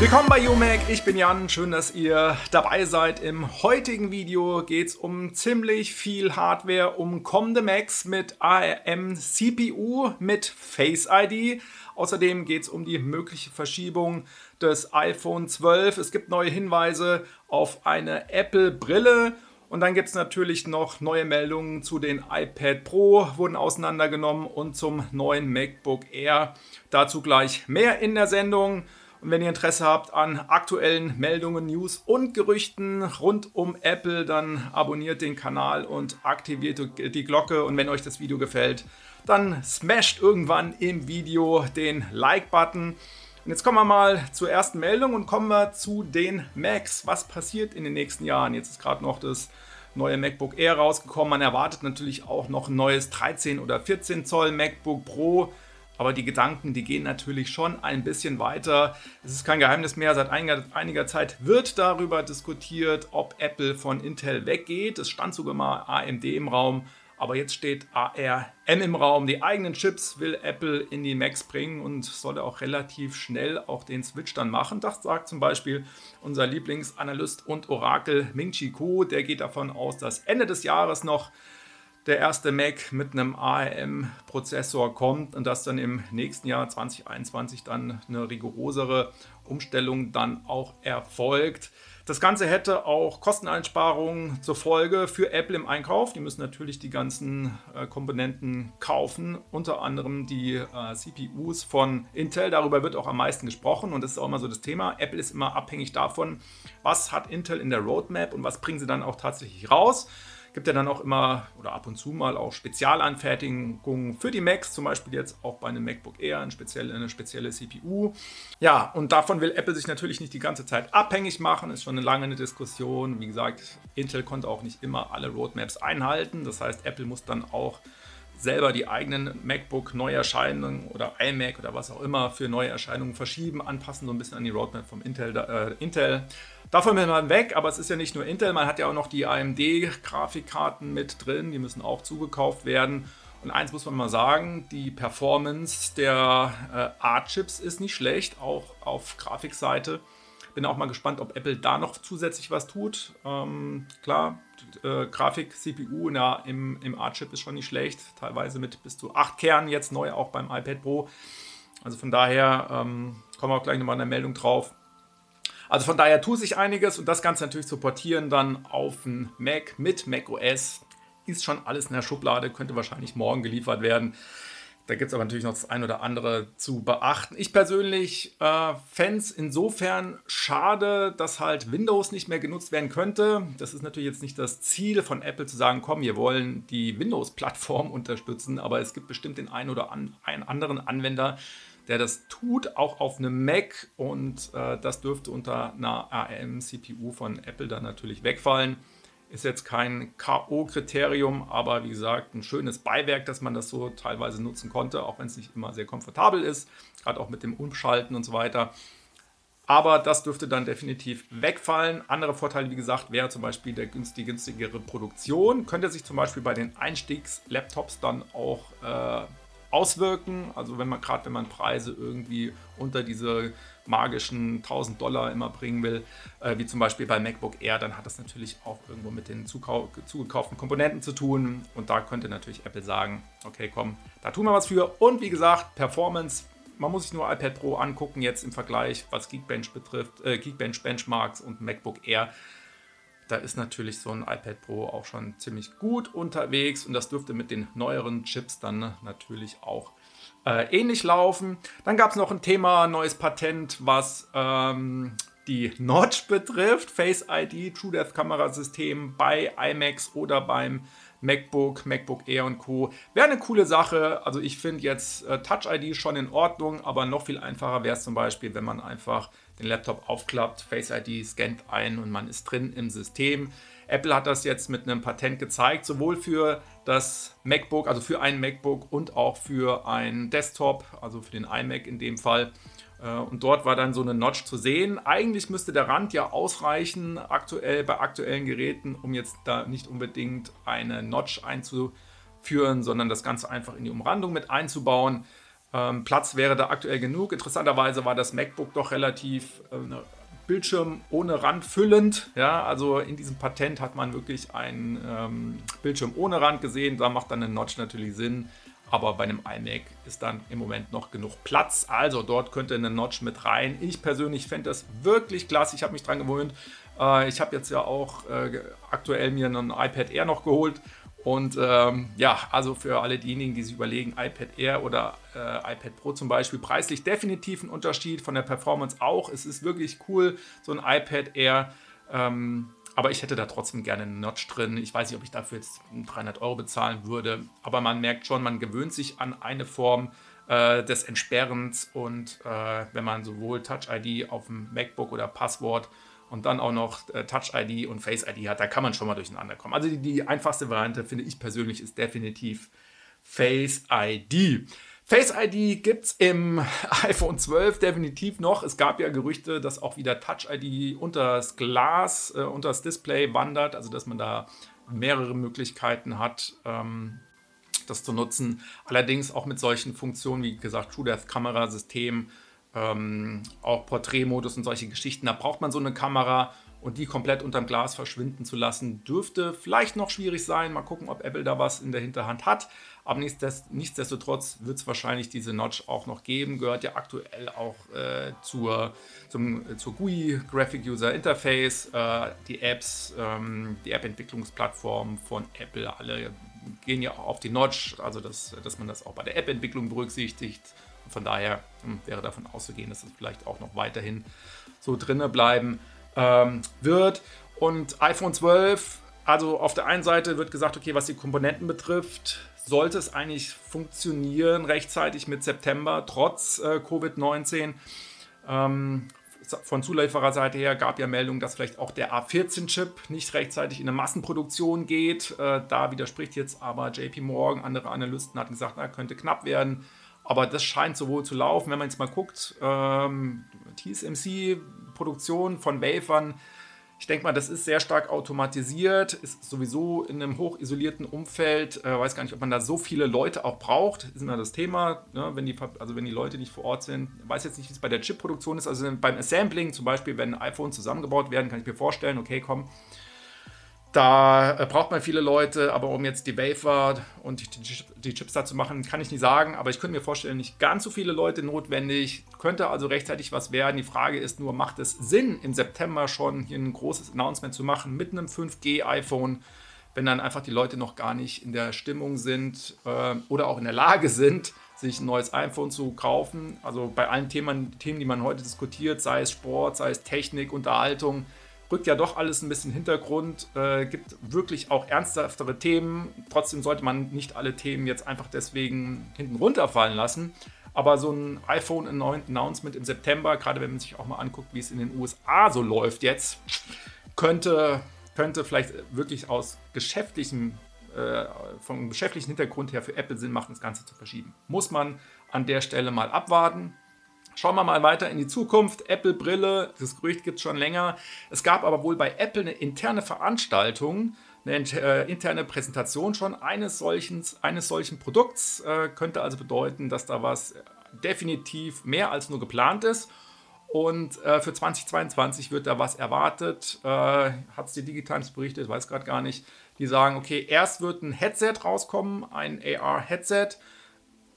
Willkommen bei UMAC, ich bin Jan, schön, dass ihr dabei seid. Im heutigen Video geht es um ziemlich viel Hardware, um kommende Macs mit ARM CPU mit Face ID. Außerdem geht es um die mögliche Verschiebung des iPhone 12. Es gibt neue Hinweise auf eine Apple-Brille. Und dann gibt es natürlich noch neue Meldungen zu den iPad Pro, wurden auseinandergenommen und zum neuen MacBook Air. Dazu gleich mehr in der Sendung. Und wenn ihr Interesse habt an aktuellen Meldungen, News und Gerüchten rund um Apple, dann abonniert den Kanal und aktiviert die Glocke. Und wenn euch das Video gefällt, dann smasht irgendwann im Video den Like-Button. Und jetzt kommen wir mal zur ersten Meldung und kommen wir zu den Macs. Was passiert in den nächsten Jahren? Jetzt ist gerade noch das neue MacBook Air rausgekommen. Man erwartet natürlich auch noch ein neues 13 oder 14 Zoll MacBook Pro. Aber die Gedanken, die gehen natürlich schon ein bisschen weiter. Es ist kein Geheimnis mehr, seit einiger, einiger Zeit wird darüber diskutiert, ob Apple von Intel weggeht. Es stand sogar mal AMD im Raum. Aber jetzt steht ARM im Raum. Die eigenen Chips will Apple in die Macs bringen und soll auch relativ schnell auch den Switch dann machen. Das sagt zum Beispiel unser Lieblingsanalyst und Orakel Ming Chi Kuo. Der geht davon aus, dass Ende des Jahres noch der erste Mac mit einem ARM-Prozessor kommt und dass dann im nächsten Jahr 2021 dann eine rigorosere Umstellung dann auch erfolgt. Das Ganze hätte auch Kosteneinsparungen zur Folge für Apple im Einkauf. Die müssen natürlich die ganzen äh, Komponenten kaufen, unter anderem die äh, CPUs von Intel. Darüber wird auch am meisten gesprochen und das ist auch immer so das Thema. Apple ist immer abhängig davon, was hat Intel in der Roadmap und was bringen sie dann auch tatsächlich raus. Gibt ja dann auch immer oder ab und zu mal auch Spezialanfertigungen für die Macs, zum Beispiel jetzt auch bei einem MacBook Air eine spezielle, eine spezielle CPU. Ja, und davon will Apple sich natürlich nicht die ganze Zeit abhängig machen, ist schon eine lange Diskussion. Wie gesagt, Intel konnte auch nicht immer alle Roadmaps einhalten. Das heißt, Apple muss dann auch selber die eigenen MacBook-Neuerscheinungen oder iMac oder was auch immer für neue Erscheinungen verschieben, anpassen, so ein bisschen an die Roadmap vom Intel. Äh, Intel. Davon will man weg, aber es ist ja nicht nur Intel, man hat ja auch noch die AMD-Grafikkarten mit drin, die müssen auch zugekauft werden. Und eins muss man mal sagen, die Performance der äh, A-Chips ist nicht schlecht, auch auf Grafikseite. Bin auch mal gespannt, ob Apple da noch zusätzlich was tut. Ähm, klar, äh, Grafik-CPU im, im A-Chip ist schon nicht schlecht, teilweise mit bis zu 8 Kernen, jetzt neu auch beim iPad Pro. Also von daher ähm, kommen wir auch gleich nochmal in der Meldung drauf. Also von daher tut sich einiges und das Ganze natürlich zu portieren dann auf ein Mac mit Mac OS ist schon alles in der Schublade, könnte wahrscheinlich morgen geliefert werden. Da gibt es aber natürlich noch das ein oder andere zu beachten. Ich persönlich äh, fände es insofern schade, dass halt Windows nicht mehr genutzt werden könnte. Das ist natürlich jetzt nicht das Ziel von Apple zu sagen, komm, wir wollen die Windows-Plattform unterstützen, aber es gibt bestimmt den einen oder an, einen anderen Anwender, der das tut, auch auf einem Mac und äh, das dürfte unter einer ARM-CPU von Apple dann natürlich wegfallen. Ist jetzt kein K.O.-Kriterium, aber wie gesagt, ein schönes Beiwerk, dass man das so teilweise nutzen konnte, auch wenn es nicht immer sehr komfortabel ist, gerade auch mit dem Umschalten und so weiter. Aber das dürfte dann definitiv wegfallen. Andere Vorteile, wie gesagt, wäre zum Beispiel der günstig, günstigere Produktion. Könnte sich zum Beispiel bei den Einstiegs-Laptops dann auch äh, auswirken. Also wenn man gerade, wenn man Preise irgendwie unter diese magischen 1000 Dollar immer bringen will, äh, wie zum Beispiel bei MacBook Air, dann hat das natürlich auch irgendwo mit den zugekauften Komponenten zu tun. Und da könnte natürlich Apple sagen, okay, komm, da tun wir was für. Und wie gesagt, Performance, man muss sich nur iPad Pro angucken jetzt im Vergleich, was Geekbench betrifft, äh, Geekbench Benchmarks und MacBook Air da ist natürlich so ein iPad Pro auch schon ziemlich gut unterwegs und das dürfte mit den neueren Chips dann natürlich auch äh, ähnlich laufen. Dann gab es noch ein Thema, neues Patent, was ähm, die Notch betrifft. Face ID, True Death Kamerasystem bei iMacs oder beim MacBook, MacBook Air und Co. Wäre eine coole Sache. Also ich finde jetzt äh, Touch ID schon in Ordnung, aber noch viel einfacher wäre es zum Beispiel, wenn man einfach den Laptop aufklappt, Face ID scannt ein und man ist drin im System. Apple hat das jetzt mit einem Patent gezeigt, sowohl für das MacBook, also für ein MacBook und auch für ein Desktop, also für den iMac in dem Fall. Äh, und dort war dann so eine Notch zu sehen. Eigentlich müsste der Rand ja ausreichen, aktuell bei aktuellen Geräten, um jetzt da nicht unbedingt eine Notch einzuführen, sondern das Ganze einfach in die Umrandung mit einzubauen. Ähm, Platz wäre da aktuell genug. Interessanterweise war das MacBook doch relativ äh, Bildschirm ohne Rand füllend. Ja, also in diesem Patent hat man wirklich einen ähm, Bildschirm ohne Rand gesehen. Da macht dann ein Notch natürlich Sinn. Aber bei einem iMac ist dann im Moment noch genug Platz. Also dort könnte eine Notch mit rein. Ich persönlich fände das wirklich klasse. Ich habe mich dran gewöhnt. Äh, ich habe jetzt ja auch äh, aktuell mir ein iPad Air noch geholt und ähm, ja, also für alle diejenigen, die sich überlegen, iPad Air oder äh, iPad Pro zum Beispiel, preislich definitiv ein Unterschied, von der Performance auch. Es ist wirklich cool, so ein iPad Air. Ähm, aber ich hätte da trotzdem gerne einen Notch drin. Ich weiß nicht, ob ich dafür jetzt 300 Euro bezahlen würde. Aber man merkt schon, man gewöhnt sich an eine Form äh, des Entsperrens. Und äh, wenn man sowohl Touch ID auf dem MacBook oder Passwort und dann auch noch äh, Touch ID und Face ID hat, da kann man schon mal durcheinander kommen. Also die, die einfachste Variante, finde ich persönlich, ist definitiv Face ID. Face ID gibt es im iPhone 12 definitiv noch. Es gab ja Gerüchte, dass auch wieder Touch ID unter das Glas, äh, unter das Display wandert, also dass man da mehrere Möglichkeiten hat, ähm, das zu nutzen. Allerdings auch mit solchen Funktionen wie gesagt True Death Kamerasystem ähm, auch Porträtmodus und solche Geschichten. Da braucht man so eine Kamera und die komplett unterm Glas verschwinden zu lassen, dürfte vielleicht noch schwierig sein. Mal gucken, ob Apple da was in der Hinterhand hat. Aber nichtsdestotrotz wird es wahrscheinlich diese Notch auch noch geben. Gehört ja aktuell auch äh, zur, zum, äh, zur GUI, Graphic User Interface. Äh, die Apps, ähm, die App-Entwicklungsplattform von Apple, alle gehen ja auch auf die Notch. Also, dass, dass man das auch bei der App-Entwicklung berücksichtigt. Von daher hm, wäre davon auszugehen, dass es vielleicht auch noch weiterhin so drinne bleiben ähm, wird. Und iPhone 12, also auf der einen Seite wird gesagt, okay, was die Komponenten betrifft, sollte es eigentlich funktionieren rechtzeitig mit September, trotz äh, Covid-19. Ähm, von Zuliefererseite her gab ja Meldungen, dass vielleicht auch der A14-Chip nicht rechtzeitig in eine Massenproduktion geht. Äh, da widerspricht jetzt aber JP Morgan. Andere Analysten hatten gesagt, na, könnte knapp werden. Aber das scheint sowohl zu laufen, wenn man jetzt mal guckt, ähm, TSMC-Produktion von Wafern, ich denke mal, das ist sehr stark automatisiert, ist sowieso in einem hochisolierten Umfeld. Äh, weiß gar nicht, ob man da so viele Leute auch braucht. Ist immer das Thema, ne? wenn, die, also wenn die Leute nicht vor Ort sind. Weiß jetzt nicht, wie es bei der Chip-Produktion ist. Also beim Assembling zum Beispiel, wenn iPhones zusammengebaut werden, kann ich mir vorstellen, okay, komm, da äh, braucht man viele Leute, aber um jetzt die Wafer und die, die, Chips da zu machen, kann ich nicht sagen. Aber ich könnte mir vorstellen, nicht ganz so viele Leute notwendig. Könnte also rechtzeitig was werden. Die Frage ist nur, macht es Sinn, im September schon hier ein großes Announcement zu machen mit einem 5G-iPhone, wenn dann einfach die Leute noch gar nicht in der Stimmung sind äh, oder auch in der Lage sind, sich ein neues iPhone zu kaufen. Also bei allen Themen, Themen, die man heute diskutiert, sei es Sport, sei es Technik, Unterhaltung, rückt ja doch alles ein bisschen Hintergrund, äh, gibt wirklich auch ernsthaftere Themen. Trotzdem sollte man nicht alle Themen jetzt einfach deswegen hinten runterfallen lassen. Aber so ein iPhone-Announcement im September, gerade wenn man sich auch mal anguckt, wie es in den USA so läuft jetzt, könnte, könnte vielleicht wirklich aus geschäftlichem, äh, vom geschäftlichen Hintergrund her für Apple Sinn machen, das Ganze zu verschieben. Muss man an der Stelle mal abwarten. Schauen wir mal weiter in die Zukunft. Apple-Brille, das Gerücht gibt es schon länger. Es gab aber wohl bei Apple eine interne Veranstaltung, eine äh, interne Präsentation schon eines solchen, eines solchen Produkts. Äh, könnte also bedeuten, dass da was definitiv mehr als nur geplant ist. Und äh, für 2022 wird da was erwartet. Äh, Hat es die Digitimes berichtet, weiß gerade gar nicht. Die sagen, okay, erst wird ein Headset rauskommen, ein AR-Headset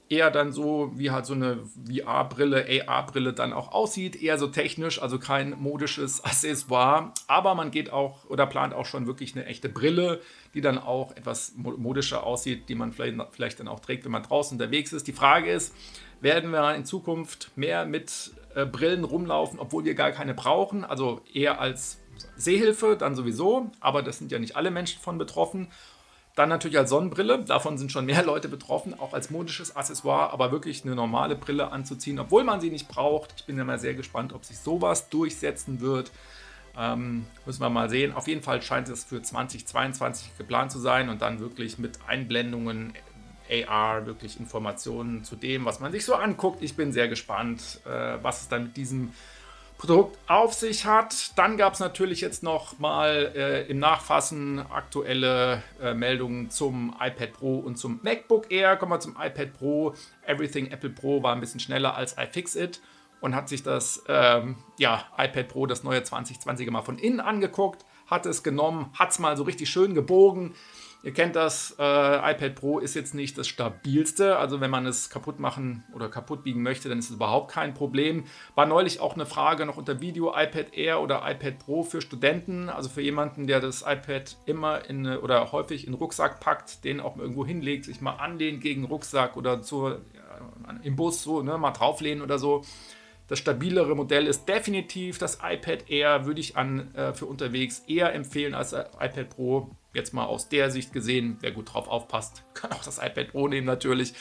eher dann so, wie halt so eine VR-Brille, AR-Brille dann auch aussieht, eher so technisch, also kein modisches Accessoire, aber man geht auch oder plant auch schon wirklich eine echte Brille, die dann auch etwas modischer aussieht, die man vielleicht, vielleicht dann auch trägt, wenn man draußen unterwegs ist. Die Frage ist, werden wir in Zukunft mehr mit äh, Brillen rumlaufen, obwohl wir gar keine brauchen, also eher als Sehhilfe dann sowieso, aber das sind ja nicht alle Menschen von betroffen dann natürlich als Sonnenbrille, davon sind schon mehr Leute betroffen, auch als modisches Accessoire, aber wirklich eine normale Brille anzuziehen, obwohl man sie nicht braucht. Ich bin ja mal sehr gespannt, ob sich sowas durchsetzen wird. Ähm, müssen wir mal sehen. Auf jeden Fall scheint es für 2022 geplant zu sein und dann wirklich mit Einblendungen, AR, wirklich Informationen zu dem, was man sich so anguckt. Ich bin sehr gespannt, äh, was es dann mit diesem Produkt auf sich hat. Dann gab es natürlich jetzt noch mal äh, im Nachfassen aktuelle äh, Meldungen zum iPad Pro und zum MacBook Air. Kommen wir zum iPad Pro. Everything Apple Pro war ein bisschen schneller als iFixit und hat sich das ähm, ja, iPad Pro, das neue 2020er mal von innen angeguckt, hat es genommen, hat es mal so richtig schön gebogen Ihr kennt das, äh, iPad Pro ist jetzt nicht das stabilste. Also wenn man es kaputt machen oder kaputt biegen möchte, dann ist es überhaupt kein Problem. War neulich auch eine Frage noch unter Video, iPad Air oder iPad Pro für Studenten. Also für jemanden, der das iPad immer in oder häufig in den Rucksack packt, den auch irgendwo hinlegt, sich mal anlehnt gegen den Rucksack oder zur, ja, im Bus so, ne, mal drauflehnen oder so. Das stabilere Modell ist definitiv das iPad Air, würde ich an, äh, für unterwegs eher empfehlen als das iPad Pro. Jetzt mal aus der Sicht gesehen, wer gut drauf aufpasst, kann auch das iPad Pro nehmen natürlich.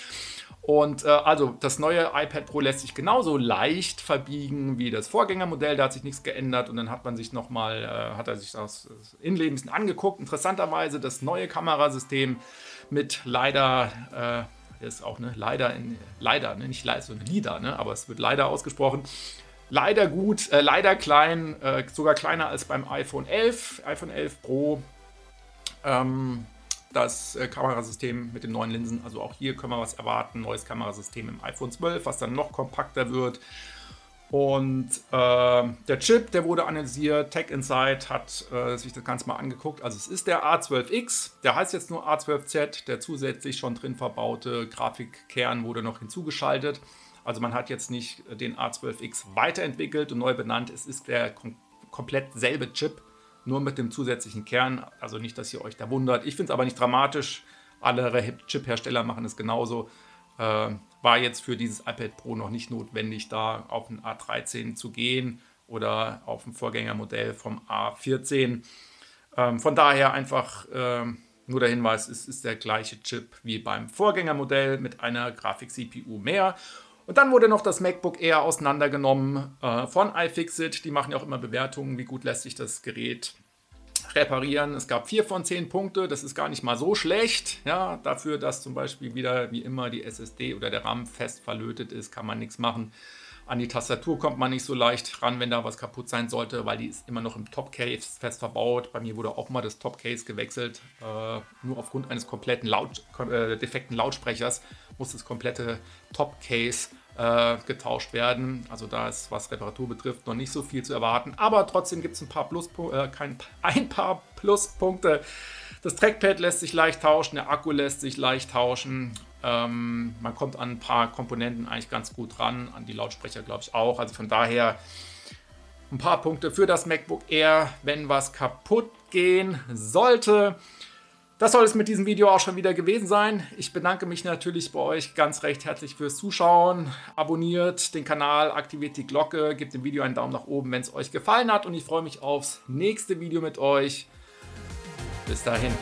Und äh, also das neue iPad Pro lässt sich genauso leicht verbiegen wie das Vorgängermodell, da hat sich nichts geändert und dann hat man sich nochmal, äh, hat er sich das bisschen angeguckt. Interessanterweise das neue Kamerasystem mit leider äh, ist auch ne, leider, in, leider, ne, nicht leider, sondern LIDA, ne, aber es wird leider ausgesprochen. Leider gut, äh, leider klein, äh, sogar kleiner als beim iPhone 11, iPhone 11 Pro ähm, das äh, Kamerasystem mit den neuen Linsen. Also auch hier können wir was erwarten. Neues Kamerasystem im iPhone 12, was dann noch kompakter wird. Und äh, der Chip, der wurde analysiert. Tech Insight hat äh, sich das Ganze mal angeguckt. Also es ist der A12X. Der heißt jetzt nur A12Z. Der zusätzlich schon drin verbaute Grafikkern wurde noch hinzugeschaltet. Also man hat jetzt nicht den A12X weiterentwickelt und neu benannt. Es ist der kom komplett selbe Chip nur mit dem zusätzlichen Kern. Also nicht, dass ihr euch da wundert. Ich finde es aber nicht dramatisch. Alle Chip-Hersteller machen es genauso. Äh, war jetzt für dieses iPad Pro noch nicht notwendig, da auf ein A13 zu gehen oder auf ein Vorgängermodell vom A14. Ähm, von daher einfach äh, nur der Hinweis, es ist der gleiche Chip wie beim Vorgängermodell mit einer Grafik-CPU mehr. Und dann wurde noch das MacBook Air auseinandergenommen äh, von iFixit. Die machen ja auch immer Bewertungen, wie gut lässt sich das Gerät reparieren. Es gab vier von zehn Punkte, das ist gar nicht mal so schlecht. Ja, dafür, dass zum Beispiel wieder wie immer die SSD oder der RAM fest verlötet ist, kann man nichts machen. An die Tastatur kommt man nicht so leicht ran, wenn da was kaputt sein sollte, weil die ist immer noch im Top-Case fest verbaut. Bei mir wurde auch mal das Top-Case gewechselt. Äh, nur aufgrund eines kompletten Laut äh, defekten Lautsprechers muss das komplette Top-Case äh, getauscht werden. Also da ist, was Reparatur betrifft, noch nicht so viel zu erwarten. Aber trotzdem gibt es ein paar Pluspunkte, äh, ein paar Pluspunkte. Das Trackpad lässt sich leicht tauschen, der Akku lässt sich leicht tauschen. Ähm, man kommt an ein paar Komponenten eigentlich ganz gut ran, an die Lautsprecher glaube ich auch. Also von daher ein paar Punkte für das MacBook Air, wenn was kaputt gehen sollte. Das soll es mit diesem Video auch schon wieder gewesen sein. Ich bedanke mich natürlich bei euch ganz recht herzlich fürs Zuschauen. Abonniert den Kanal, aktiviert die Glocke, gebt dem Video einen Daumen nach oben, wenn es euch gefallen hat und ich freue mich aufs nächste Video mit euch. Bis dahin.